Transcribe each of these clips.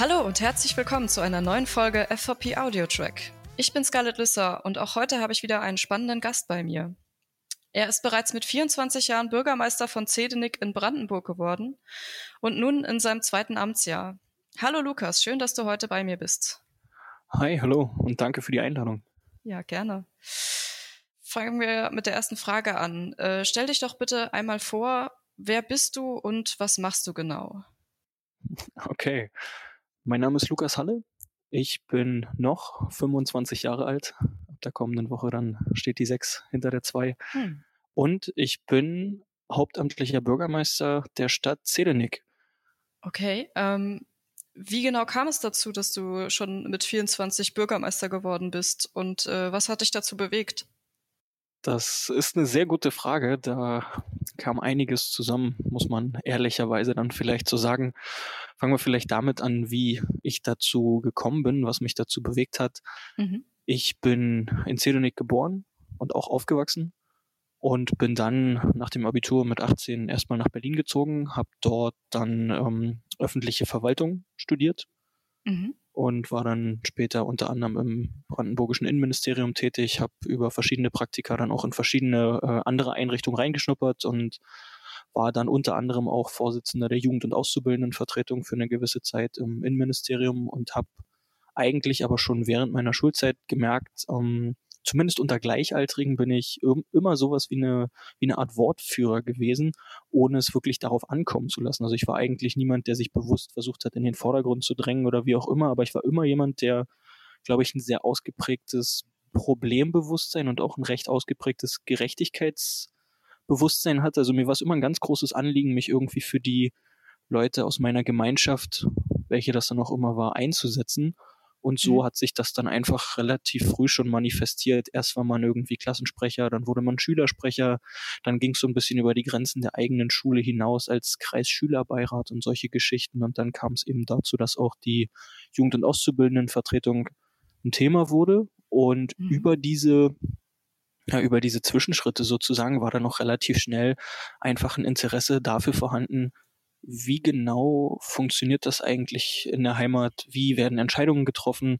Hallo und herzlich willkommen zu einer neuen Folge FVP Audio Track. Ich bin Scarlett Lüsser und auch heute habe ich wieder einen spannenden Gast bei mir. Er ist bereits mit 24 Jahren Bürgermeister von Zedenick in Brandenburg geworden und nun in seinem zweiten Amtsjahr. Hallo Lukas, schön, dass du heute bei mir bist. Hi, hallo und danke für die Einladung. Ja, gerne. Fangen wir mit der ersten Frage an. Äh, stell dich doch bitte einmal vor, wer bist du und was machst du genau? Okay, mein Name ist Lukas Halle. Ich bin noch 25 Jahre alt. Ab der kommenden Woche dann steht die 6 hinter der 2. Hm. Und ich bin hauptamtlicher Bürgermeister der Stadt Zedenick. Okay, ähm, wie genau kam es dazu, dass du schon mit 24 Bürgermeister geworden bist und äh, was hat dich dazu bewegt? Das ist eine sehr gute Frage. Da kam einiges zusammen, muss man ehrlicherweise dann vielleicht so sagen. Fangen wir vielleicht damit an, wie ich dazu gekommen bin, was mich dazu bewegt hat. Mhm. Ich bin in Zedonik geboren und auch aufgewachsen und bin dann nach dem Abitur mit 18 erstmal nach Berlin gezogen, habe dort dann ähm, öffentliche Verwaltung studiert. Mhm und war dann später unter anderem im brandenburgischen Innenministerium tätig, habe über verschiedene Praktika dann auch in verschiedene äh, andere Einrichtungen reingeschnuppert und war dann unter anderem auch Vorsitzender der Jugend- und Auszubildendenvertretung für eine gewisse Zeit im Innenministerium und habe eigentlich aber schon während meiner Schulzeit gemerkt, ähm, zumindest unter Gleichaltrigen bin ich immer sowas wie eine, wie eine Art Wortführer gewesen, ohne es wirklich darauf ankommen zu lassen. Also ich war eigentlich niemand, der sich bewusst versucht hat, in den Vordergrund zu drängen oder wie auch immer, aber ich war immer jemand, der, glaube ich, ein sehr ausgeprägtes Problembewusstsein und auch ein recht ausgeprägtes Gerechtigkeitsbewusstsein hat. Also mir war es immer ein ganz großes Anliegen, mich irgendwie für die Leute aus meiner Gemeinschaft, welche das dann auch immer war, einzusetzen. Und so mhm. hat sich das dann einfach relativ früh schon manifestiert. Erst war man irgendwie Klassensprecher, dann wurde man Schülersprecher, dann ging es so ein bisschen über die Grenzen der eigenen Schule hinaus als Kreisschülerbeirat und solche Geschichten. Und dann kam es eben dazu, dass auch die Jugend- und Auszubildendenvertretung ein Thema wurde. Und mhm. über diese ja, über diese Zwischenschritte sozusagen war da noch relativ schnell einfach ein Interesse dafür vorhanden, wie genau funktioniert das eigentlich in der Heimat? Wie werden Entscheidungen getroffen?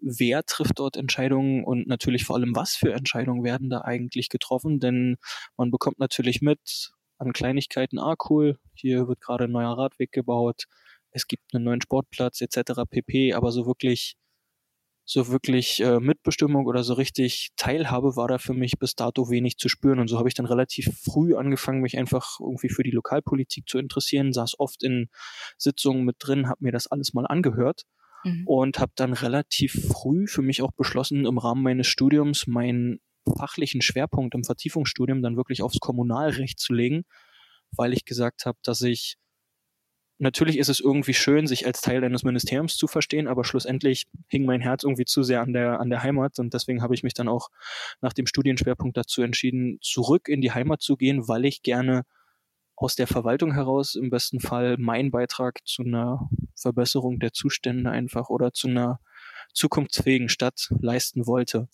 Wer trifft dort Entscheidungen und natürlich vor allem, was für Entscheidungen werden da eigentlich getroffen? Denn man bekommt natürlich mit an Kleinigkeiten, ah cool, hier wird gerade ein neuer Radweg gebaut, es gibt einen neuen Sportplatz etc. pp. Aber so wirklich so wirklich äh, Mitbestimmung oder so richtig Teilhabe war da für mich bis dato wenig zu spüren. Und so habe ich dann relativ früh angefangen, mich einfach irgendwie für die Lokalpolitik zu interessieren, saß oft in Sitzungen mit drin, habe mir das alles mal angehört mhm. und habe dann relativ früh für mich auch beschlossen, im Rahmen meines Studiums meinen fachlichen Schwerpunkt im Vertiefungsstudium dann wirklich aufs Kommunalrecht zu legen, weil ich gesagt habe, dass ich natürlich ist es irgendwie schön, sich als Teil eines Ministeriums zu verstehen, aber schlussendlich hing mein Herz irgendwie zu sehr an der, an der Heimat und deswegen habe ich mich dann auch nach dem Studienschwerpunkt dazu entschieden, zurück in die Heimat zu gehen, weil ich gerne aus der Verwaltung heraus im besten Fall meinen Beitrag zu einer Verbesserung der Zustände einfach oder zu einer zukunftsfähigen Stadt leisten wollte.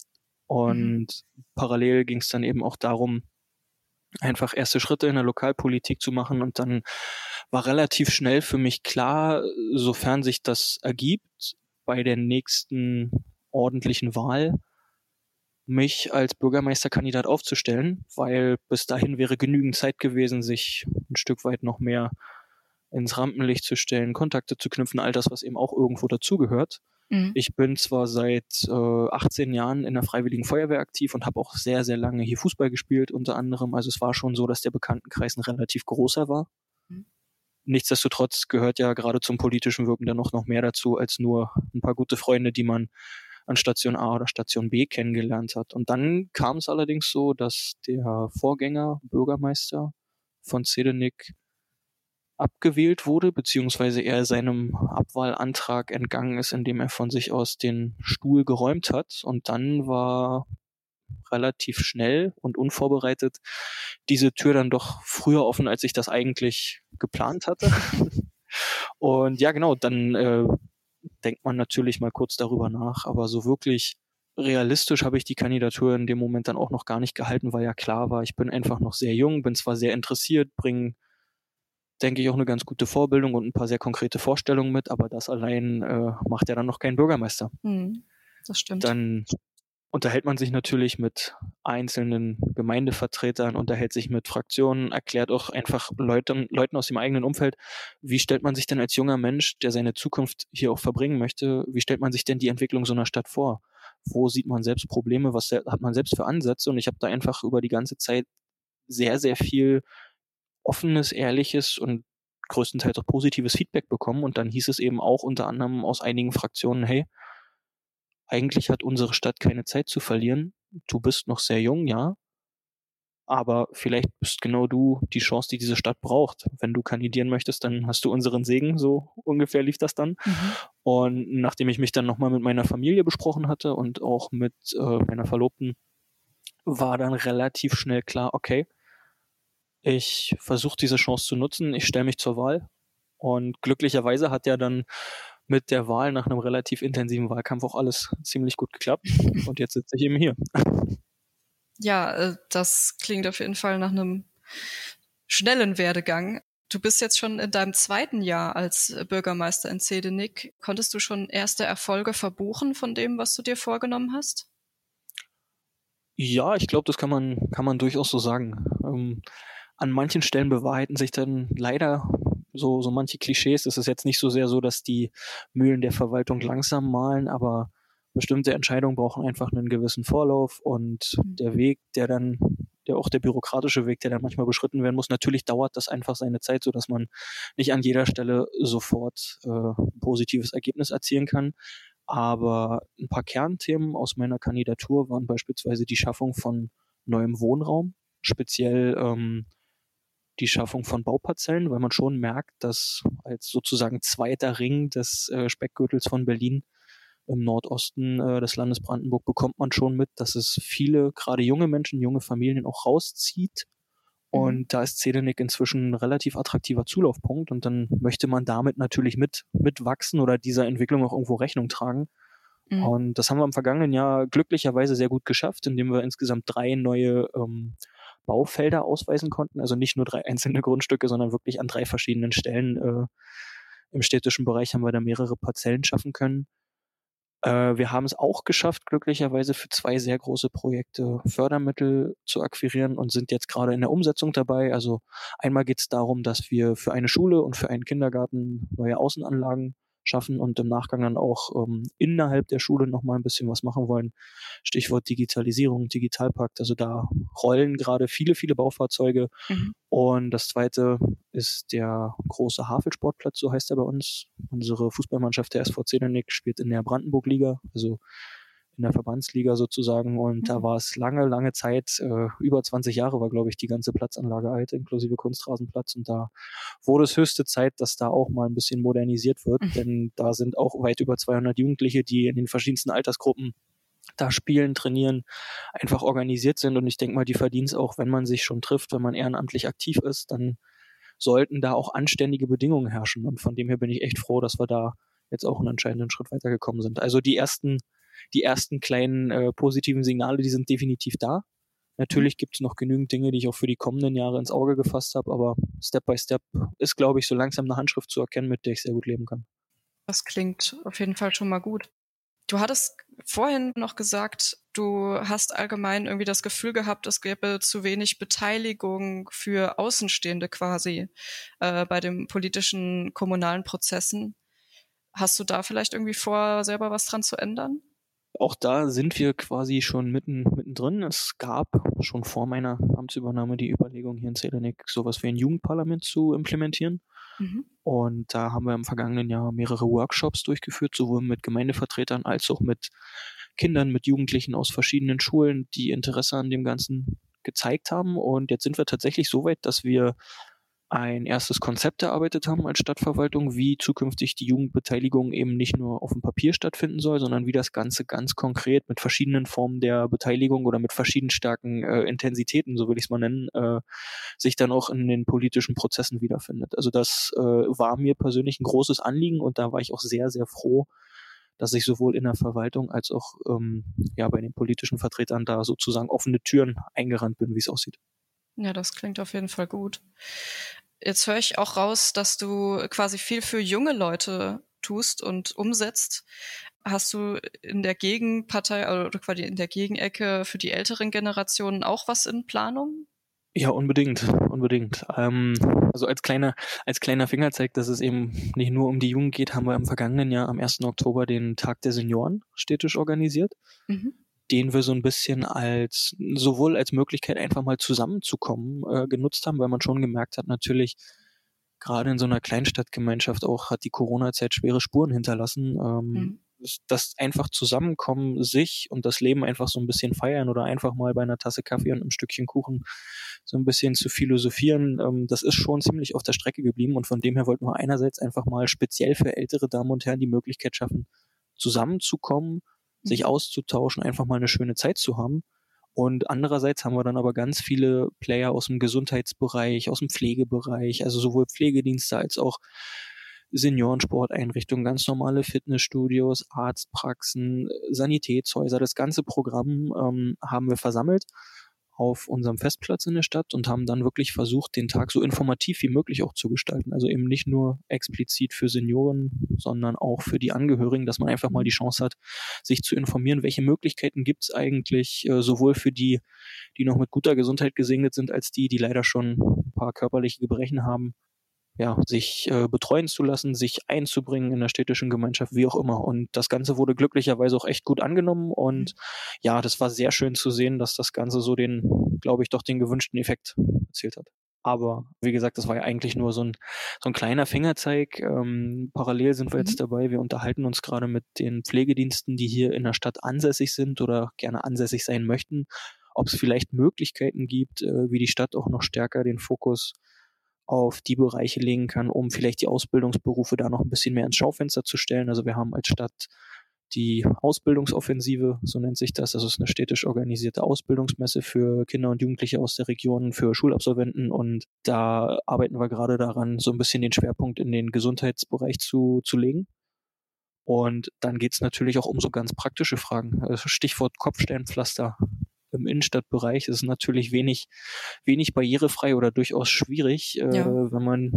Und mhm. parallel ging es dann eben auch darum, einfach erste Schritte in der Lokalpolitik zu machen und dann war relativ schnell für mich klar, sofern sich das ergibt, bei der nächsten ordentlichen Wahl mich als Bürgermeisterkandidat aufzustellen, weil bis dahin wäre genügend Zeit gewesen, sich ein Stück weit noch mehr ins Rampenlicht zu stellen, Kontakte zu knüpfen, all das, was eben auch irgendwo dazugehört. Mhm. Ich bin zwar seit äh, 18 Jahren in der Freiwilligen Feuerwehr aktiv und habe auch sehr, sehr lange hier Fußball gespielt, unter anderem. Also es war schon so, dass der Bekanntenkreis ein relativ großer war. Mhm. Nichtsdestotrotz gehört ja gerade zum politischen Wirken dann noch, noch mehr dazu als nur ein paar gute Freunde, die man an Station A oder Station B kennengelernt hat. Und dann kam es allerdings so, dass der Vorgänger Bürgermeister von Zedenick abgewählt wurde, beziehungsweise er seinem Abwahlantrag entgangen ist, indem er von sich aus den Stuhl geräumt hat. Und dann war relativ schnell und unvorbereitet diese Tür dann doch früher offen, als ich das eigentlich geplant hatte. und ja, genau, dann äh, denkt man natürlich mal kurz darüber nach, aber so wirklich realistisch habe ich die Kandidatur in dem Moment dann auch noch gar nicht gehalten, weil ja klar war, ich bin einfach noch sehr jung, bin zwar sehr interessiert, bringe denke ich, auch eine ganz gute Vorbildung und ein paar sehr konkrete Vorstellungen mit, aber das allein äh, macht ja dann noch keinen Bürgermeister. Hm, das stimmt. Dann unterhält man sich natürlich mit einzelnen Gemeindevertretern, unterhält sich mit Fraktionen, erklärt auch einfach Leuten, Leuten aus dem eigenen Umfeld, wie stellt man sich denn als junger Mensch, der seine Zukunft hier auch verbringen möchte, wie stellt man sich denn die Entwicklung so einer Stadt vor? Wo sieht man selbst Probleme? Was hat man selbst für Ansätze? Und ich habe da einfach über die ganze Zeit sehr, sehr viel offenes, ehrliches und größtenteils auch positives Feedback bekommen. Und dann hieß es eben auch unter anderem aus einigen Fraktionen, hey, eigentlich hat unsere Stadt keine Zeit zu verlieren. Du bist noch sehr jung, ja. Aber vielleicht bist genau du die Chance, die diese Stadt braucht. Wenn du kandidieren möchtest, dann hast du unseren Segen. So ungefähr lief das dann. Mhm. Und nachdem ich mich dann nochmal mit meiner Familie besprochen hatte und auch mit äh, meiner Verlobten, war dann relativ schnell klar, okay, ich versuche diese Chance zu nutzen, ich stelle mich zur Wahl. Und glücklicherweise hat ja dann mit der Wahl nach einem relativ intensiven Wahlkampf auch alles ziemlich gut geklappt. Und jetzt sitze ich eben hier. Ja, äh, das klingt auf jeden Fall nach einem schnellen Werdegang. Du bist jetzt schon in deinem zweiten Jahr als Bürgermeister in Zedenik. Konntest du schon erste Erfolge verbuchen von dem, was du dir vorgenommen hast? Ja, ich glaube, das kann man, kann man durchaus so sagen. Ähm, an manchen Stellen bewahrheiten sich dann leider so, so manche Klischees. Es ist jetzt nicht so sehr so, dass die Mühlen der Verwaltung langsam malen, aber bestimmte Entscheidungen brauchen einfach einen gewissen Vorlauf und mhm. der Weg, der dann, der auch der bürokratische Weg, der dann manchmal beschritten werden muss, natürlich dauert das einfach seine Zeit, so dass man nicht an jeder Stelle sofort äh, ein positives Ergebnis erzielen kann. Aber ein paar Kernthemen aus meiner Kandidatur waren beispielsweise die Schaffung von neuem Wohnraum, speziell ähm, die Schaffung von Bauparzellen, weil man schon merkt, dass als sozusagen zweiter Ring des äh, Speckgürtels von Berlin im Nordosten äh, des Landes Brandenburg bekommt man schon mit, dass es viele, gerade junge Menschen, junge Familien auch rauszieht. Mhm. Und da ist Zedenick inzwischen ein relativ attraktiver Zulaufpunkt und dann möchte man damit natürlich mit, mitwachsen oder dieser Entwicklung auch irgendwo Rechnung tragen. Mhm. Und das haben wir im vergangenen Jahr glücklicherweise sehr gut geschafft, indem wir insgesamt drei neue ähm, Baufelder ausweisen konnten. Also nicht nur drei einzelne Grundstücke, sondern wirklich an drei verschiedenen Stellen äh, im städtischen Bereich haben wir da mehrere Parzellen schaffen können. Äh, wir haben es auch geschafft, glücklicherweise für zwei sehr große Projekte Fördermittel zu akquirieren und sind jetzt gerade in der Umsetzung dabei. Also einmal geht es darum, dass wir für eine Schule und für einen Kindergarten neue Außenanlagen schaffen und im Nachgang dann auch ähm, innerhalb der Schule nochmal ein bisschen was machen wollen. Stichwort Digitalisierung, Digitalpakt. Also da rollen gerade viele, viele Baufahrzeuge. Mhm. Und das zweite ist der große Havelsportplatz, so heißt er bei uns. Unsere Fußballmannschaft der SV Zedenik spielt in der Brandenburg-Liga, also in der Verbandsliga sozusagen. Und mhm. da war es lange, lange Zeit, äh, über 20 Jahre war, glaube ich, die ganze Platzanlage alt, inklusive Kunstrasenplatz. Und da wurde es höchste Zeit, dass da auch mal ein bisschen modernisiert wird. Mhm. Denn da sind auch weit über 200 Jugendliche, die in den verschiedensten Altersgruppen da spielen, trainieren, einfach organisiert sind. Und ich denke mal, die verdienen es auch, wenn man sich schon trifft, wenn man ehrenamtlich aktiv ist, dann sollten da auch anständige Bedingungen herrschen. Und von dem her bin ich echt froh, dass wir da jetzt auch einen entscheidenden Schritt weitergekommen sind. Also die ersten die ersten kleinen äh, positiven Signale, die sind definitiv da. Natürlich mhm. gibt es noch genügend Dinge, die ich auch für die kommenden Jahre ins Auge gefasst habe, aber Step by Step ist, glaube ich, so langsam eine Handschrift zu erkennen, mit der ich sehr gut leben kann. Das klingt auf jeden Fall schon mal gut. Du hattest vorhin noch gesagt, du hast allgemein irgendwie das Gefühl gehabt, es gäbe zu wenig Beteiligung für Außenstehende quasi äh, bei den politischen kommunalen Prozessen. Hast du da vielleicht irgendwie vor, selber was dran zu ändern? Auch da sind wir quasi schon mitten, mittendrin. Es gab schon vor meiner Amtsübernahme die Überlegung, hier in Zelenik sowas wie ein Jugendparlament zu implementieren. Mhm. Und da haben wir im vergangenen Jahr mehrere Workshops durchgeführt, sowohl mit Gemeindevertretern als auch mit Kindern, mit Jugendlichen aus verschiedenen Schulen, die Interesse an dem Ganzen gezeigt haben. Und jetzt sind wir tatsächlich so weit, dass wir ein erstes Konzept erarbeitet haben als Stadtverwaltung, wie zukünftig die Jugendbeteiligung eben nicht nur auf dem Papier stattfinden soll, sondern wie das Ganze ganz konkret mit verschiedenen Formen der Beteiligung oder mit verschieden starken äh, Intensitäten, so will ich es mal nennen, äh, sich dann auch in den politischen Prozessen wiederfindet. Also das äh, war mir persönlich ein großes Anliegen und da war ich auch sehr, sehr froh, dass ich sowohl in der Verwaltung als auch ähm, ja, bei den politischen Vertretern da sozusagen offene Türen eingerannt bin, wie es aussieht. Ja, das klingt auf jeden Fall gut. Jetzt höre ich auch raus, dass du quasi viel für junge Leute tust und umsetzt. Hast du in der Gegenpartei oder quasi in der Gegenecke für die älteren Generationen auch was in Planung? Ja, unbedingt, unbedingt. Ähm, also als kleiner, als kleiner Fingerzeig, dass es eben nicht nur um die Jungen geht, haben wir im vergangenen Jahr am 1. Oktober den Tag der Senioren städtisch organisiert. Mhm. Den wir so ein bisschen als sowohl als Möglichkeit einfach mal zusammenzukommen äh, genutzt haben, weil man schon gemerkt hat, natürlich gerade in so einer Kleinstadtgemeinschaft auch hat die Corona-Zeit schwere Spuren hinterlassen. Ähm, mhm das einfach zusammenkommen, sich und das Leben einfach so ein bisschen feiern oder einfach mal bei einer Tasse Kaffee und einem Stückchen Kuchen so ein bisschen zu philosophieren, ähm, das ist schon ziemlich auf der Strecke geblieben und von dem her wollten wir einerseits einfach mal speziell für ältere Damen und Herren die Möglichkeit schaffen, zusammenzukommen, sich auszutauschen, einfach mal eine schöne Zeit zu haben. Und andererseits haben wir dann aber ganz viele Player aus dem Gesundheitsbereich, aus dem Pflegebereich, also sowohl Pflegedienste als auch Seniorensporteinrichtungen, ganz normale Fitnessstudios, Arztpraxen, Sanitätshäuser, das ganze Programm ähm, haben wir versammelt auf unserem Festplatz in der Stadt und haben dann wirklich versucht, den Tag so informativ wie möglich auch zu gestalten. Also eben nicht nur explizit für Senioren, sondern auch für die Angehörigen, dass man einfach mal die Chance hat, sich zu informieren, welche Möglichkeiten gibt es eigentlich, äh, sowohl für die, die noch mit guter Gesundheit gesegnet sind, als die, die leider schon ein paar körperliche Gebrechen haben, ja, sich äh, betreuen zu lassen, sich einzubringen in der städtischen Gemeinschaft, wie auch immer. Und das Ganze wurde glücklicherweise auch echt gut angenommen. Und mhm. ja, das war sehr schön zu sehen, dass das Ganze so den, glaube ich, doch den gewünschten Effekt erzielt hat. Aber wie gesagt, das war ja eigentlich nur so ein, so ein kleiner Fingerzeig. Ähm, parallel sind wir mhm. jetzt dabei. Wir unterhalten uns gerade mit den Pflegediensten, die hier in der Stadt ansässig sind oder gerne ansässig sein möchten, ob es vielleicht Möglichkeiten gibt, äh, wie die Stadt auch noch stärker den Fokus auf die Bereiche legen kann, um vielleicht die Ausbildungsberufe da noch ein bisschen mehr ins Schaufenster zu stellen. Also wir haben als Stadt die Ausbildungsoffensive, so nennt sich das. Das ist eine städtisch organisierte Ausbildungsmesse für Kinder und Jugendliche aus der Region, für Schulabsolventen. Und da arbeiten wir gerade daran, so ein bisschen den Schwerpunkt in den Gesundheitsbereich zu, zu legen. Und dann geht es natürlich auch um so ganz praktische Fragen. Also Stichwort Kopfsteinpflaster im Innenstadtbereich ist es natürlich wenig, wenig barrierefrei oder durchaus schwierig, äh, ja. wenn man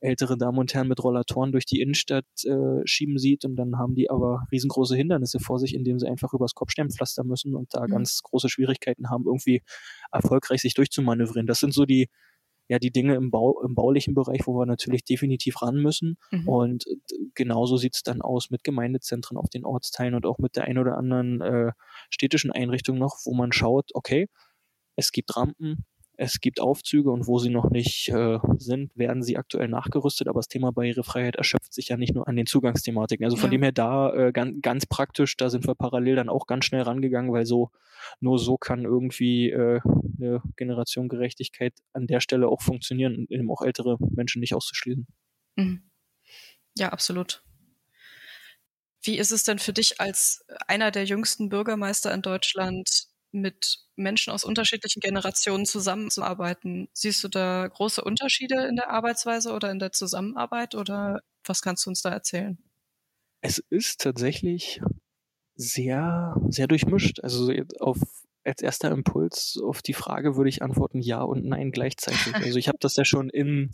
ältere Damen und Herren mit Rollatoren durch die Innenstadt äh, schieben sieht und dann haben die aber riesengroße Hindernisse vor sich, indem sie einfach übers Kopfsteinpflaster müssen und da mhm. ganz große Schwierigkeiten haben, irgendwie erfolgreich sich durchzumanövrieren. Das sind so die, ja die Dinge im, Bau, im baulichen Bereich, wo wir natürlich definitiv ran müssen. Mhm. Und äh, genauso sieht es dann aus mit Gemeindezentren auf den Ortsteilen und auch mit der ein oder anderen äh, städtischen Einrichtung noch, wo man schaut, okay, es gibt Rampen, es gibt Aufzüge und wo sie noch nicht äh, sind, werden sie aktuell nachgerüstet. Aber das Thema Barrierefreiheit erschöpft sich ja nicht nur an den Zugangsthematiken. Also von ja. dem her da äh, ganz, ganz praktisch, da sind wir parallel dann auch ganz schnell rangegangen, weil so nur so kann irgendwie äh, eine Generation Gerechtigkeit an der Stelle auch funktionieren und eben auch ältere Menschen nicht auszuschließen. Mhm. Ja, absolut. Wie ist es denn für dich als einer der jüngsten Bürgermeister in Deutschland mit Menschen aus unterschiedlichen Generationen zusammenzuarbeiten. Siehst du da große Unterschiede in der Arbeitsweise oder in der Zusammenarbeit oder was kannst du uns da erzählen? Es ist tatsächlich sehr, sehr durchmischt. Also auf, als erster Impuls auf die Frage würde ich antworten ja und nein gleichzeitig. Also ich habe das ja schon im,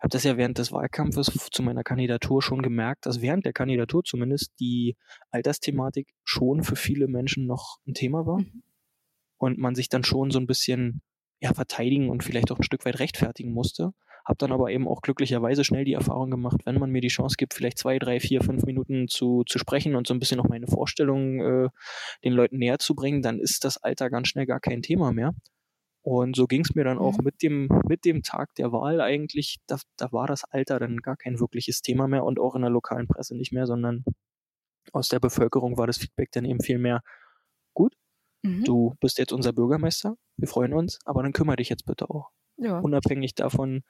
habe das ja während des Wahlkampfes zu meiner Kandidatur schon gemerkt, dass während der Kandidatur zumindest die Altersthematik schon für viele Menschen noch ein Thema war. Mhm und man sich dann schon so ein bisschen ja, verteidigen und vielleicht auch ein Stück weit rechtfertigen musste. Hab dann aber eben auch glücklicherweise schnell die Erfahrung gemacht, wenn man mir die Chance gibt, vielleicht zwei, drei, vier, fünf Minuten zu, zu sprechen und so ein bisschen noch meine Vorstellungen äh, den Leuten näher zu bringen, dann ist das Alter ganz schnell gar kein Thema mehr. Und so ging es mir dann auch mhm. mit dem, mit dem Tag der Wahl eigentlich, da, da war das Alter dann gar kein wirkliches Thema mehr und auch in der lokalen Presse nicht mehr, sondern aus der Bevölkerung war das Feedback dann eben viel mehr Mhm. Du bist jetzt unser Bürgermeister, wir freuen uns, aber dann kümmere dich jetzt bitte auch. Ja. Unabhängig davon,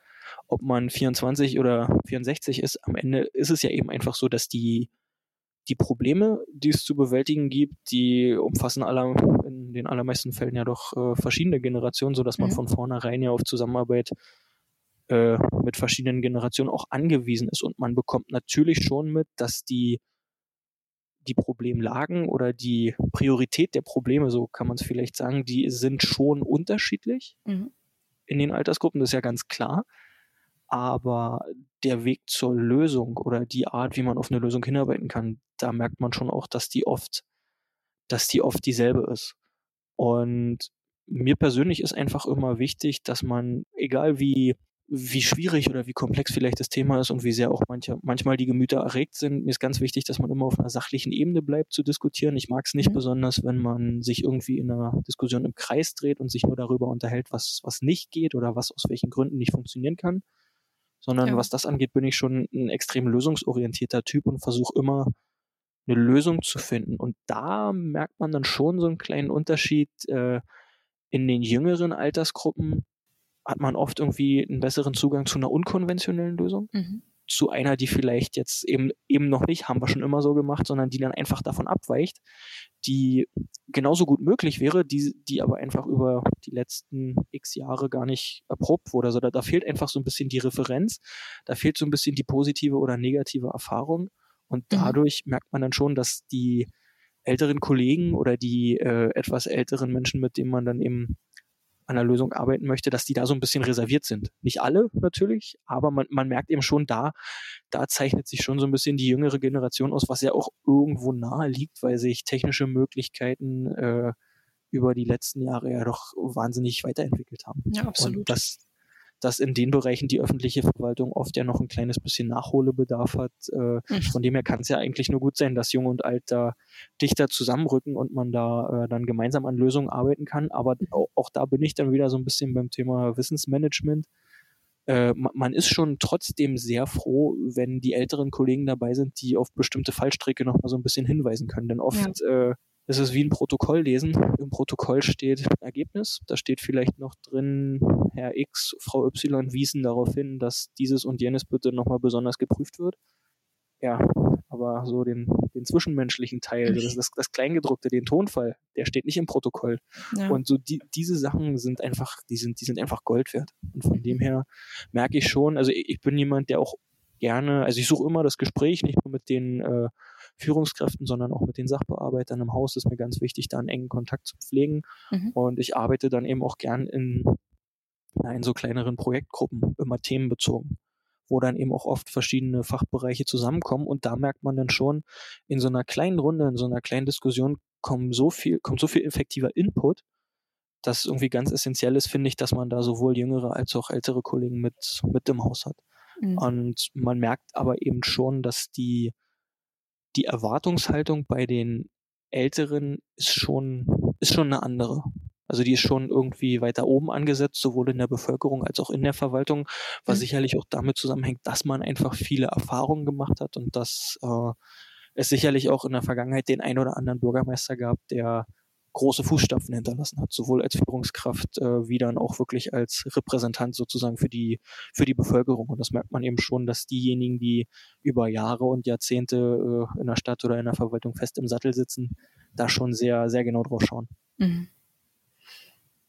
ob man 24 oder 64 ist, am Ende ist es ja eben einfach so, dass die, die Probleme, die es zu bewältigen gibt, die umfassen aller, in den allermeisten Fällen ja doch äh, verschiedene Generationen, sodass man mhm. von vornherein ja auf Zusammenarbeit äh, mit verschiedenen Generationen auch angewiesen ist. Und man bekommt natürlich schon mit, dass die die Problemlagen oder die Priorität der Probleme, so kann man es vielleicht sagen, die sind schon unterschiedlich mhm. in den Altersgruppen, das ist ja ganz klar. aber der Weg zur Lösung oder die Art, wie man auf eine Lösung hinarbeiten kann, da merkt man schon auch, dass die oft, dass die oft dieselbe ist. Und mir persönlich ist einfach immer wichtig, dass man, egal wie, wie schwierig oder wie komplex vielleicht das Thema ist und wie sehr auch manche, manchmal die Gemüter erregt sind, mir ist ganz wichtig, dass man immer auf einer sachlichen Ebene bleibt zu diskutieren. Ich mag es nicht mhm. besonders, wenn man sich irgendwie in einer Diskussion im Kreis dreht und sich nur darüber unterhält, was, was nicht geht oder was aus welchen Gründen nicht funktionieren kann. Sondern ja. was das angeht, bin ich schon ein extrem lösungsorientierter Typ und versuche immer eine Lösung zu finden. Und da merkt man dann schon so einen kleinen Unterschied, äh, in den jüngeren Altersgruppen hat man oft irgendwie einen besseren Zugang zu einer unkonventionellen Lösung. Mhm. Zu einer, die vielleicht jetzt eben, eben noch nicht, haben wir schon immer so gemacht, sondern die dann einfach davon abweicht, die genauso gut möglich wäre, die, die aber einfach über die letzten x Jahre gar nicht erprobt wurde. Also da, da fehlt einfach so ein bisschen die Referenz, da fehlt so ein bisschen die positive oder negative Erfahrung. Und mhm. dadurch mhm. merkt man dann schon, dass die älteren Kollegen oder die äh, etwas älteren Menschen, mit denen man dann eben an der Lösung arbeiten möchte, dass die da so ein bisschen reserviert sind. Nicht alle natürlich, aber man, man merkt eben schon da, da zeichnet sich schon so ein bisschen die jüngere Generation aus, was ja auch irgendwo nahe liegt, weil sich technische Möglichkeiten äh, über die letzten Jahre ja doch wahnsinnig weiterentwickelt haben. Ja, absolut. Und das, dass in den Bereichen die öffentliche Verwaltung oft ja noch ein kleines bisschen Nachholbedarf hat. Äh, mhm. Von dem her kann es ja eigentlich nur gut sein, dass Jung und Alt da dichter zusammenrücken und man da äh, dann gemeinsam an Lösungen arbeiten kann. Aber mhm. auch, da bin ich dann wieder so ein bisschen beim Thema Wissensmanagement. Äh, man ist schon trotzdem sehr froh, wenn die älteren Kollegen dabei sind, die auf bestimmte Fallstricke noch mal so ein bisschen hinweisen können. Denn oft ja. äh, es ist wie ein Protokoll lesen. Im Protokoll steht Ergebnis. Da steht vielleicht noch drin, Herr X, Frau Y wiesen darauf hin, dass dieses und jenes bitte nochmal besonders geprüft wird. Ja, aber so den, den zwischenmenschlichen Teil, das, das, das Kleingedruckte, den Tonfall, der steht nicht im Protokoll. Ja. Und so die, diese Sachen sind einfach, die sind, die sind einfach Gold wert. Und von dem her merke ich schon, also ich, ich bin jemand, der auch gerne, also ich suche immer das Gespräch, nicht nur mit den äh, Führungskräften, sondern auch mit den Sachbearbeitern im Haus ist mir ganz wichtig, da einen engen Kontakt zu pflegen. Mhm. Und ich arbeite dann eben auch gern in, in so kleineren Projektgruppen, immer themenbezogen wo dann eben auch oft verschiedene Fachbereiche zusammenkommen und da merkt man dann schon in so einer kleinen Runde, in so einer kleinen Diskussion kommt so viel, kommt so viel effektiver Input, dass irgendwie ganz essentiell ist, finde ich, dass man da sowohl jüngere als auch ältere Kollegen mit, mit im Haus hat. Mhm. Und man merkt aber eben schon, dass die, die Erwartungshaltung bei den Älteren ist schon, ist schon eine andere. Also die ist schon irgendwie weiter oben angesetzt, sowohl in der Bevölkerung als auch in der Verwaltung, was mhm. sicherlich auch damit zusammenhängt, dass man einfach viele Erfahrungen gemacht hat und dass äh, es sicherlich auch in der Vergangenheit den ein oder anderen Bürgermeister gab, der große Fußstapfen hinterlassen hat, sowohl als Führungskraft äh, wie dann auch wirklich als Repräsentant sozusagen für die für die Bevölkerung. Und das merkt man eben schon, dass diejenigen, die über Jahre und Jahrzehnte äh, in der Stadt oder in der Verwaltung fest im Sattel sitzen, da schon sehr sehr genau drauf schauen. Mhm.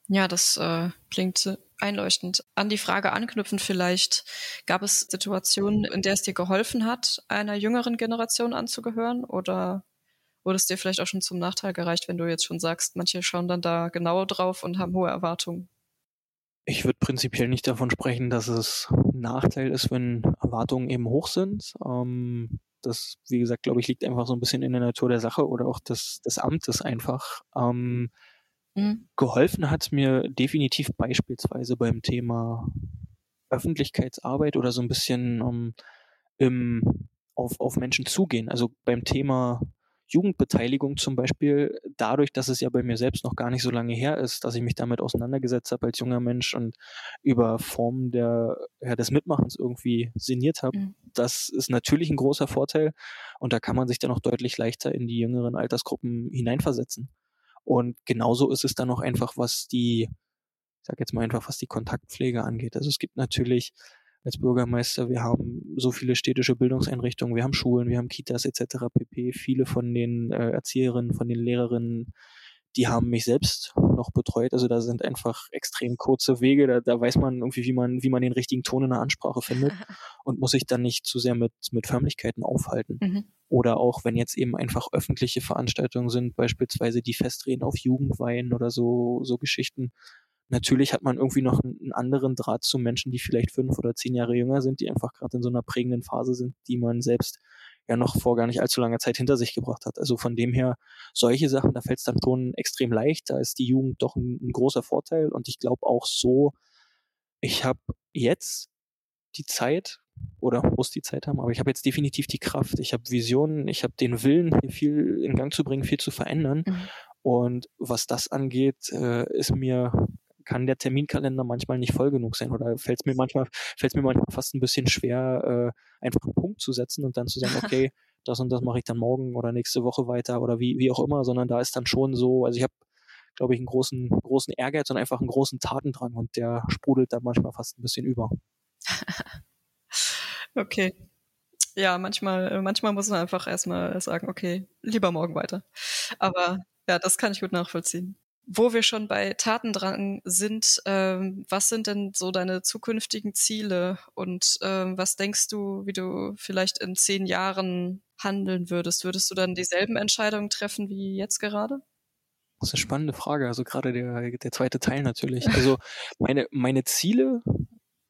Ja, das äh, klingt einleuchtend. An die Frage anknüpfend vielleicht, gab es Situationen, in der es dir geholfen hat, einer jüngeren Generation anzugehören oder wurde es dir vielleicht auch schon zum Nachteil gereicht, wenn du jetzt schon sagst, manche schauen dann da genauer drauf und haben hohe Erwartungen? Ich würde prinzipiell nicht davon sprechen, dass es ein Nachteil ist, wenn Erwartungen eben hoch sind. Ähm, das, wie gesagt, glaube ich, liegt einfach so ein bisschen in der Natur der Sache oder auch des, des Amtes einfach. Ähm, mhm. Geholfen hat mir definitiv beispielsweise beim Thema Öffentlichkeitsarbeit oder so ein bisschen um, im, auf, auf Menschen zugehen. Also beim Thema Jugendbeteiligung zum Beispiel, dadurch, dass es ja bei mir selbst noch gar nicht so lange her ist, dass ich mich damit auseinandergesetzt habe als junger Mensch und über Formen der, ja, des Mitmachens irgendwie sinniert habe, mhm. das ist natürlich ein großer Vorteil und da kann man sich dann auch deutlich leichter in die jüngeren Altersgruppen hineinversetzen. Und genauso ist es dann auch einfach, was die, ich sag jetzt mal einfach, was die Kontaktpflege angeht. Also es gibt natürlich als Bürgermeister. Wir haben so viele städtische Bildungseinrichtungen, wir haben Schulen, wir haben Kitas etc. pp. Viele von den äh, Erzieherinnen, von den Lehrerinnen, die haben mich selbst noch betreut. Also da sind einfach extrem kurze Wege. Da, da weiß man irgendwie, wie man, wie man den richtigen Ton in der Ansprache findet und muss sich dann nicht zu sehr mit, mit Förmlichkeiten aufhalten. Mhm. Oder auch, wenn jetzt eben einfach öffentliche Veranstaltungen sind, beispielsweise die Festreden auf Jugendweihen oder so, so Geschichten, Natürlich hat man irgendwie noch einen anderen Draht zu Menschen, die vielleicht fünf oder zehn Jahre jünger sind, die einfach gerade in so einer prägenden Phase sind, die man selbst ja noch vor gar nicht allzu langer Zeit hinter sich gebracht hat. Also von dem her, solche Sachen, da fällt es dann schon extrem leicht. Da ist die Jugend doch ein, ein großer Vorteil. Und ich glaube auch so, ich habe jetzt die Zeit oder muss die Zeit haben, aber ich habe jetzt definitiv die Kraft, ich habe Visionen, ich habe den Willen, hier viel in Gang zu bringen, viel zu verändern. Mhm. Und was das angeht, äh, ist mir kann der Terminkalender manchmal nicht voll genug sein oder fällt es mir manchmal fällt mir manchmal fast ein bisschen schwer, äh, einfach einen Punkt zu setzen und dann zu sagen, okay, das und das mache ich dann morgen oder nächste Woche weiter oder wie, wie auch immer, sondern da ist dann schon so, also ich habe, glaube ich, einen großen, großen Ehrgeiz und einfach einen großen Tatendrang und der sprudelt da manchmal fast ein bisschen über. okay. Ja, manchmal, manchmal muss man einfach erstmal sagen, okay, lieber morgen weiter. Aber ja, das kann ich gut nachvollziehen. Wo wir schon bei Tatendrang sind, ähm, was sind denn so deine zukünftigen Ziele und ähm, was denkst du, wie du vielleicht in zehn Jahren handeln würdest? Würdest du dann dieselben Entscheidungen treffen wie jetzt gerade? Das ist eine spannende Frage. Also gerade der, der zweite Teil natürlich. Also meine, meine Ziele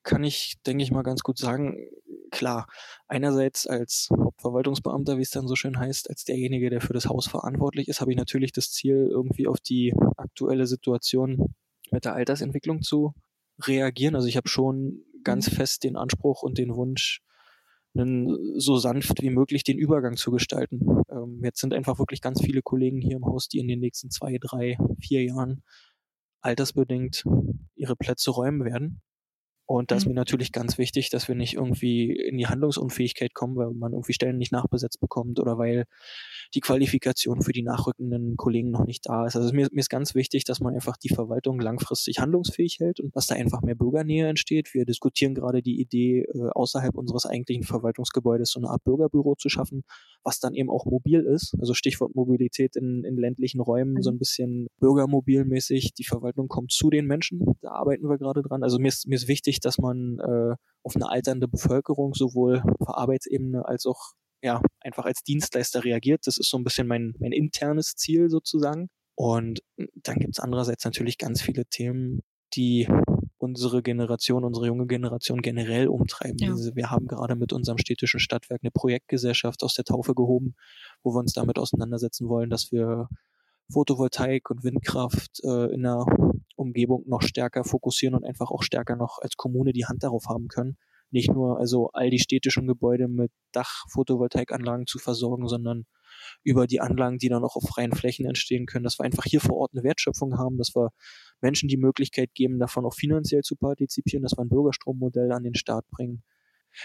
kann ich, denke ich mal, ganz gut sagen, klar, einerseits als Hauptverwaltungsbeamter, wie es dann so schön heißt, als derjenige, der für das Haus verantwortlich ist, habe ich natürlich das Ziel, irgendwie auf die aktuelle Situation mit der Altersentwicklung zu reagieren. Also ich habe schon ganz mhm. fest den Anspruch und den Wunsch, einen, so sanft wie möglich den Übergang zu gestalten. Ähm, jetzt sind einfach wirklich ganz viele Kollegen hier im Haus, die in den nächsten zwei, drei, vier Jahren altersbedingt ihre Plätze räumen werden. Und da ist mhm. mir natürlich ganz wichtig, dass wir nicht irgendwie in die Handlungsunfähigkeit kommen, weil man irgendwie Stellen nicht nachbesetzt bekommt oder weil die Qualifikation für die nachrückenden Kollegen noch nicht da ist. Also mir, mir ist ganz wichtig, dass man einfach die Verwaltung langfristig handlungsfähig hält und dass da einfach mehr Bürgernähe entsteht. Wir diskutieren gerade die Idee, äh, außerhalb unseres eigentlichen Verwaltungsgebäudes so eine Art Bürgerbüro zu schaffen, was dann eben auch mobil ist. Also Stichwort Mobilität in, in ländlichen Räumen, so ein bisschen bürgermobilmäßig. Die Verwaltung kommt zu den Menschen. Da arbeiten wir gerade dran. Also mir ist, mir ist wichtig, dass man äh, auf eine alternde Bevölkerung sowohl auf Arbeitsebene als auch ja, einfach als Dienstleister reagiert. Das ist so ein bisschen mein, mein internes Ziel sozusagen. Und dann gibt es andererseits natürlich ganz viele Themen, die unsere Generation, unsere junge Generation generell umtreiben. Ja. Wir haben gerade mit unserem städtischen Stadtwerk eine Projektgesellschaft aus der Taufe gehoben, wo wir uns damit auseinandersetzen wollen, dass wir Photovoltaik und Windkraft äh, in der Umgebung noch stärker fokussieren und einfach auch stärker noch als Kommune die Hand darauf haben können. Nicht nur also all die städtischen Gebäude mit Dach-Photovoltaikanlagen zu versorgen, sondern über die Anlagen, die dann auch auf freien Flächen entstehen können, dass wir einfach hier vor Ort eine Wertschöpfung haben, dass wir Menschen die Möglichkeit geben, davon auch finanziell zu partizipieren, dass wir ein Bürgerstrommodell an den Start bringen.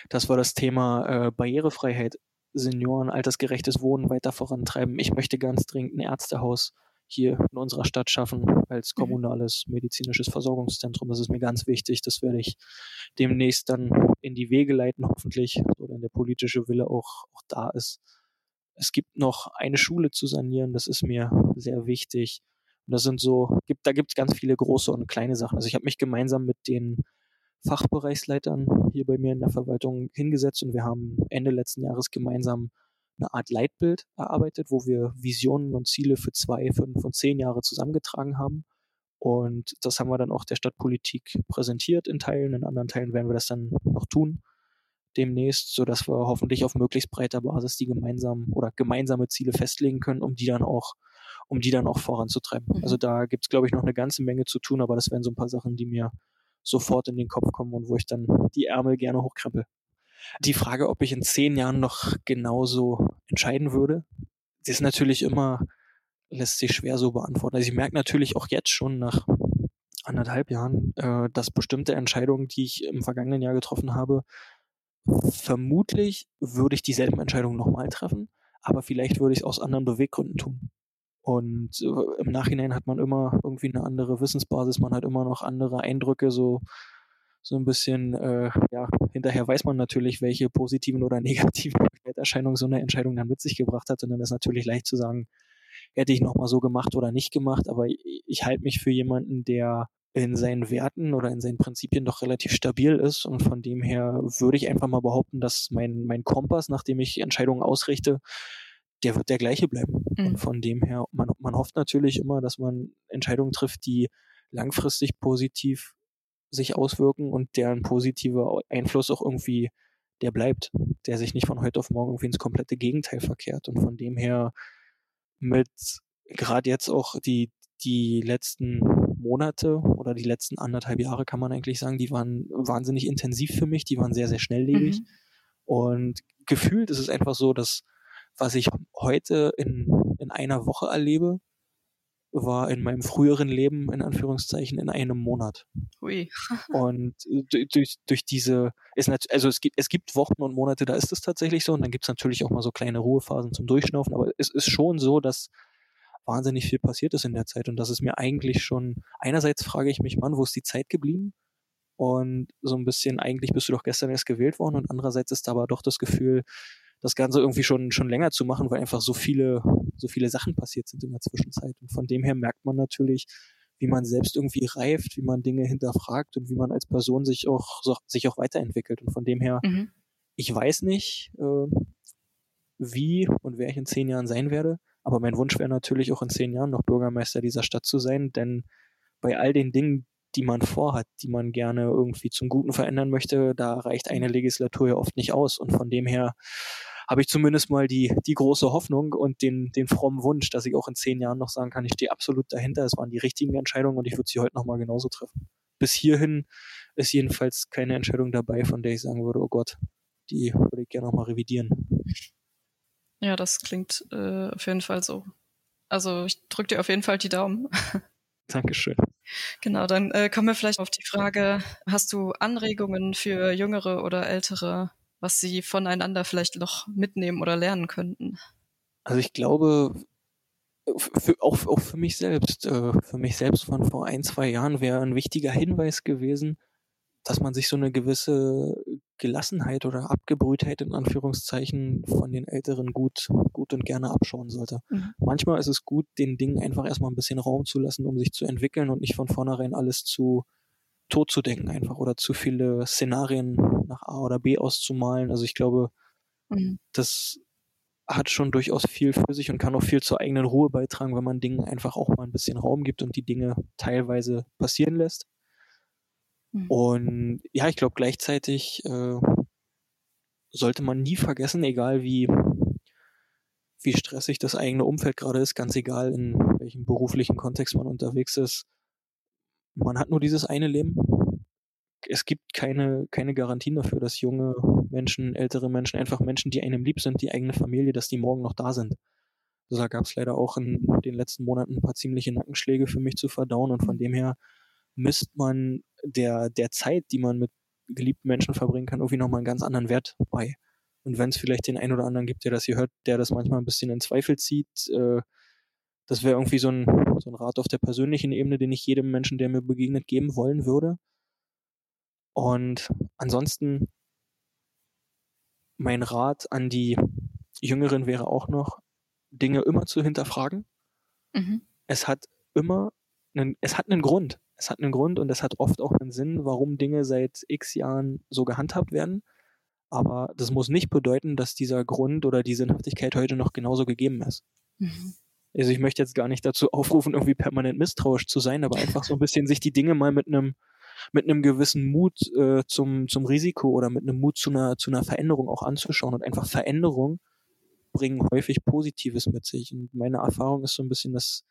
dass wir das Thema äh, Barrierefreiheit, Senioren, altersgerechtes Wohnen weiter vorantreiben. Ich möchte ganz dringend ein Ärztehaus hier in unserer Stadt schaffen als mhm. kommunales medizinisches Versorgungszentrum. Das ist mir ganz wichtig. Das werde ich demnächst dann in die Wege leiten, hoffentlich, oder wenn der politische Wille auch, auch da ist. Es gibt noch eine Schule zu sanieren, das ist mir sehr wichtig. Und das sind so, gibt, da gibt es ganz viele große und kleine Sachen. Also ich habe mich gemeinsam mit den Fachbereichsleitern hier bei mir in der Verwaltung hingesetzt und wir haben Ende letzten Jahres gemeinsam eine Art Leitbild erarbeitet, wo wir Visionen und Ziele für zwei, fünf und zehn Jahre zusammengetragen haben. Und das haben wir dann auch der Stadtpolitik präsentiert in Teilen. In anderen Teilen werden wir das dann noch tun demnächst, sodass wir hoffentlich auf möglichst breiter Basis die gemeinsamen oder gemeinsame Ziele festlegen können, um die dann auch, um die dann auch voranzutreiben. Mhm. Also da gibt es, glaube ich, noch eine ganze Menge zu tun, aber das wären so ein paar Sachen, die mir sofort in den Kopf kommen und wo ich dann die Ärmel gerne hochkrempel. Die Frage, ob ich in zehn Jahren noch genauso entscheiden würde, ist natürlich immer, lässt sich schwer so beantworten. Also ich merke natürlich auch jetzt schon nach anderthalb Jahren, äh, dass bestimmte Entscheidungen, die ich im vergangenen Jahr getroffen habe, vermutlich würde ich dieselben Entscheidungen nochmal treffen, aber vielleicht würde ich es aus anderen Beweggründen tun. Und äh, im Nachhinein hat man immer irgendwie eine andere Wissensbasis, man hat immer noch andere Eindrücke, so so ein bisschen, äh, ja, hinterher weiß man natürlich, welche positiven oder negativen Erscheinungen so eine Entscheidung dann mit sich gebracht hat. Und dann ist natürlich leicht zu sagen, hätte ich nochmal so gemacht oder nicht gemacht. Aber ich, ich halte mich für jemanden, der in seinen Werten oder in seinen Prinzipien doch relativ stabil ist. Und von dem her würde ich einfach mal behaupten, dass mein, mein Kompass, nachdem ich Entscheidungen ausrichte, der wird der gleiche bleiben. Mhm. Und von dem her, man, man hofft natürlich immer, dass man Entscheidungen trifft, die langfristig positiv sich auswirken und deren positiver Einfluss auch irgendwie der bleibt, der sich nicht von heute auf morgen irgendwie ins komplette Gegenteil verkehrt. Und von dem her mit gerade jetzt auch die, die letzten Monate oder die letzten anderthalb Jahre kann man eigentlich sagen, die waren wahnsinnig intensiv für mich, die waren sehr, sehr schnelllebig. Mhm. Und gefühlt ist es einfach so, dass was ich heute in, in einer Woche erlebe, war in meinem früheren Leben, in Anführungszeichen, in einem Monat. Hui. und durch, durch diese, ist also es gibt, es gibt Wochen und Monate, da ist es tatsächlich so, und dann gibt es natürlich auch mal so kleine Ruhephasen zum Durchschnaufen, aber es ist schon so, dass wahnsinnig viel passiert ist in der Zeit und das ist mir eigentlich schon, einerseits frage ich mich, Mann, wo ist die Zeit geblieben? Und so ein bisschen, eigentlich bist du doch gestern erst gewählt worden und andererseits ist da aber doch das Gefühl, das Ganze irgendwie schon, schon länger zu machen, weil einfach so viele, so viele Sachen passiert sind in der Zwischenzeit. Und von dem her merkt man natürlich, wie man selbst irgendwie reift, wie man Dinge hinterfragt und wie man als Person sich auch, so, sich auch weiterentwickelt. Und von dem her, mhm. ich weiß nicht, äh, wie und wer ich in zehn Jahren sein werde, aber mein Wunsch wäre natürlich auch in zehn Jahren noch Bürgermeister dieser Stadt zu sein, denn bei all den Dingen, die man vorhat, die man gerne irgendwie zum Guten verändern möchte, da reicht eine Legislatur ja oft nicht aus. Und von dem her habe ich zumindest mal die, die große Hoffnung und den, den frommen Wunsch, dass ich auch in zehn Jahren noch sagen kann, ich stehe absolut dahinter, es waren die richtigen Entscheidungen und ich würde sie heute nochmal genauso treffen. Bis hierhin ist jedenfalls keine Entscheidung dabei, von der ich sagen würde, oh Gott, die würde ich gerne nochmal revidieren. Ja, das klingt äh, auf jeden Fall so. Also ich drücke dir auf jeden Fall die Daumen. Dankeschön. Genau, dann äh, kommen wir vielleicht auf die Frage, hast du Anregungen für jüngere oder ältere, was sie voneinander vielleicht noch mitnehmen oder lernen könnten? Also ich glaube, für, auch, auch für mich selbst, äh, für mich selbst von vor ein, zwei Jahren wäre ein wichtiger Hinweis gewesen, dass man sich so eine gewisse Gelassenheit oder Abgebrühtheit in Anführungszeichen von den Älteren gut, gut und gerne abschauen sollte. Mhm. Manchmal ist es gut, den Dingen einfach erstmal ein bisschen Raum zu lassen, um sich zu entwickeln und nicht von vornherein alles zu tot zu denken einfach oder zu viele Szenarien nach A oder B auszumalen. Also ich glaube, mhm. das hat schon durchaus viel für sich und kann auch viel zur eigenen Ruhe beitragen, wenn man Dingen einfach auch mal ein bisschen Raum gibt und die Dinge teilweise passieren lässt. Mhm. Und ja, ich glaube gleichzeitig äh, sollte man nie vergessen, egal wie, wie stressig das eigene Umfeld gerade ist, ganz egal in welchem beruflichen Kontext man unterwegs ist, man hat nur dieses eine Leben. Es gibt keine, keine Garantien dafür, dass junge Menschen, ältere Menschen, einfach Menschen, die einem lieb sind, die eigene Familie, dass die morgen noch da sind. Also da gab es leider auch in den letzten Monaten ein paar ziemliche Nackenschläge für mich zu verdauen und von dem her misst man der, der Zeit, die man mit geliebten Menschen verbringen kann, irgendwie nochmal einen ganz anderen Wert bei. Und wenn es vielleicht den einen oder anderen gibt, der das hier hört, der das manchmal ein bisschen in Zweifel zieht, äh, das wäre irgendwie so ein, so ein Rat auf der persönlichen Ebene, den ich jedem Menschen, der mir begegnet, geben wollen würde. Und ansonsten mein Rat an die Jüngeren wäre auch noch, Dinge immer zu hinterfragen. Mhm. Es hat immer einen, es hat einen Grund es hat einen Grund und es hat oft auch einen Sinn, warum Dinge seit x Jahren so gehandhabt werden. Aber das muss nicht bedeuten, dass dieser Grund oder die Sinnhaftigkeit heute noch genauso gegeben ist. Mhm. Also ich möchte jetzt gar nicht dazu aufrufen, irgendwie permanent misstrauisch zu sein, aber einfach so ein bisschen sich die Dinge mal mit einem mit einem gewissen Mut äh, zum, zum Risiko oder mit einem Mut zu einer, zu einer Veränderung auch anzuschauen. Und einfach Veränderung bringen häufig Positives mit sich. Und meine Erfahrung ist so ein bisschen, dass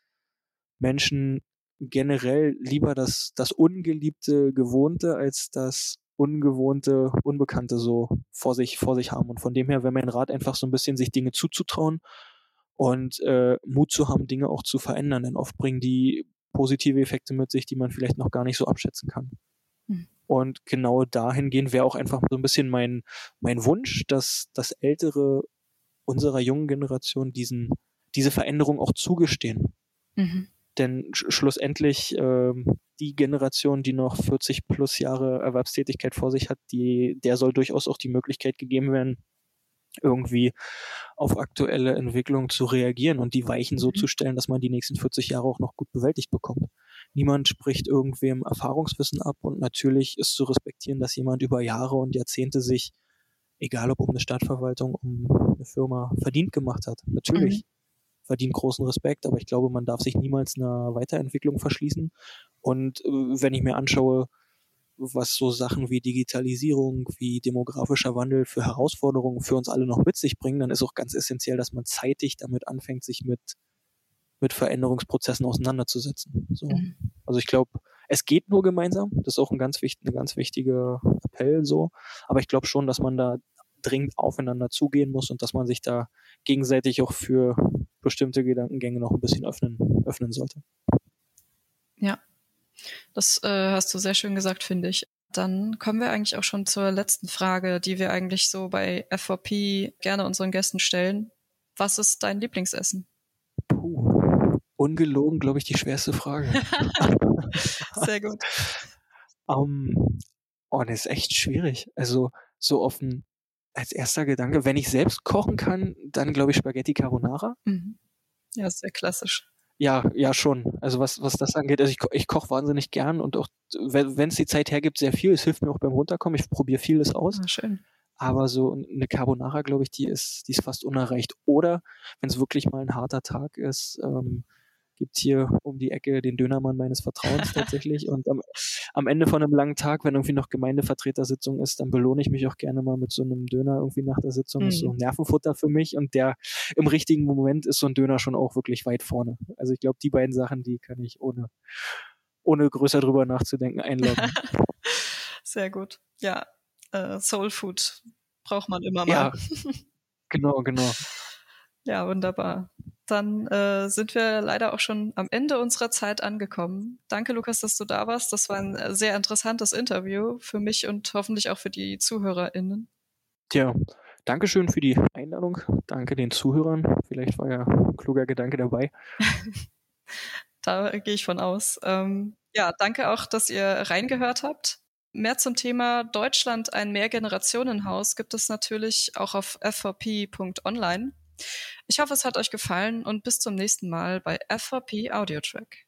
Menschen generell lieber das, das ungeliebte Gewohnte als das ungewohnte, Unbekannte so vor sich, vor sich haben. Und von dem her wäre mein Rat einfach so ein bisschen, sich Dinge zuzutrauen und äh, Mut zu haben, Dinge auch zu verändern. Denn oft bringen die positive Effekte mit sich, die man vielleicht noch gar nicht so abschätzen kann. Mhm. Und genau dahingehend wäre auch einfach so ein bisschen mein, mein Wunsch, dass das Ältere unserer jungen Generation diesen, diese Veränderung auch zugestehen. Mhm. Denn sch schlussendlich äh, die Generation, die noch 40 plus Jahre Erwerbstätigkeit vor sich hat, die, der soll durchaus auch die Möglichkeit gegeben werden, irgendwie auf aktuelle Entwicklungen zu reagieren und die Weichen so mhm. zu stellen, dass man die nächsten 40 Jahre auch noch gut bewältigt bekommt. Niemand spricht irgendwem Erfahrungswissen ab und natürlich ist zu respektieren, dass jemand über Jahre und Jahrzehnte sich, egal ob um eine Stadtverwaltung, um eine Firma, verdient gemacht hat. Natürlich. Mhm verdient großen Respekt, aber ich glaube, man darf sich niemals einer Weiterentwicklung verschließen. Und äh, wenn ich mir anschaue, was so Sachen wie Digitalisierung, wie demografischer Wandel für Herausforderungen für uns alle noch mit sich bringen, dann ist auch ganz essentiell, dass man zeitig damit anfängt, sich mit, mit Veränderungsprozessen auseinanderzusetzen. So. Mhm. Also ich glaube, es geht nur gemeinsam. Das ist auch ein ganz, wichtig, ein ganz wichtiger Appell so. Aber ich glaube schon, dass man da dringend aufeinander zugehen muss und dass man sich da gegenseitig auch für bestimmte Gedankengänge noch ein bisschen öffnen, öffnen sollte. Ja, das äh, hast du sehr schön gesagt, finde ich. Dann kommen wir eigentlich auch schon zur letzten Frage, die wir eigentlich so bei FVP gerne unseren Gästen stellen. Was ist dein Lieblingsessen? Puh, ungelogen, glaube ich, die schwerste Frage. sehr gut. Um, ähm, oh, das ist echt schwierig. Also so offen als erster Gedanke, wenn ich selbst kochen kann, dann glaube ich Spaghetti Carbonara. Mhm. Ja, sehr klassisch. Ja, ja schon. Also was, was das angeht, also ich, ich koche wahnsinnig gern und auch, wenn es die Zeit hergibt, sehr viel. Es hilft mir auch beim Runterkommen. Ich probiere vieles aus. Ah, schön. Aber so eine Carbonara, glaube ich, die ist, die ist fast unerreicht. Oder wenn es wirklich mal ein harter Tag ist, ähm, gibt hier um die Ecke den Dönermann meines Vertrauens tatsächlich. Und am, am, Ende von einem langen Tag, wenn irgendwie noch Gemeindevertretersitzung ist, dann belohne ich mich auch gerne mal mit so einem Döner irgendwie nach der Sitzung. Mhm. Das ist so ein Nervenfutter für mich und der im richtigen Moment ist so ein Döner schon auch wirklich weit vorne. Also ich glaube, die beiden Sachen, die kann ich ohne, ohne größer drüber nachzudenken einloggen. Sehr gut. Ja, äh, Soul Food braucht man immer mal. Ja, genau, genau. Ja, wunderbar. Dann äh, sind wir leider auch schon am Ende unserer Zeit angekommen. Danke, Lukas, dass du da warst. Das war ein äh, sehr interessantes Interview für mich und hoffentlich auch für die ZuhörerInnen. Tja, Dankeschön für die Einladung. Danke den Zuhörern. Vielleicht war ja ein kluger Gedanke dabei. da gehe ich von aus. Ähm, ja, danke auch, dass ihr reingehört habt. Mehr zum Thema Deutschland ein Mehrgenerationenhaus gibt es natürlich auch auf fvp.online. Ich hoffe, es hat euch gefallen und bis zum nächsten Mal bei FVP Audio Track.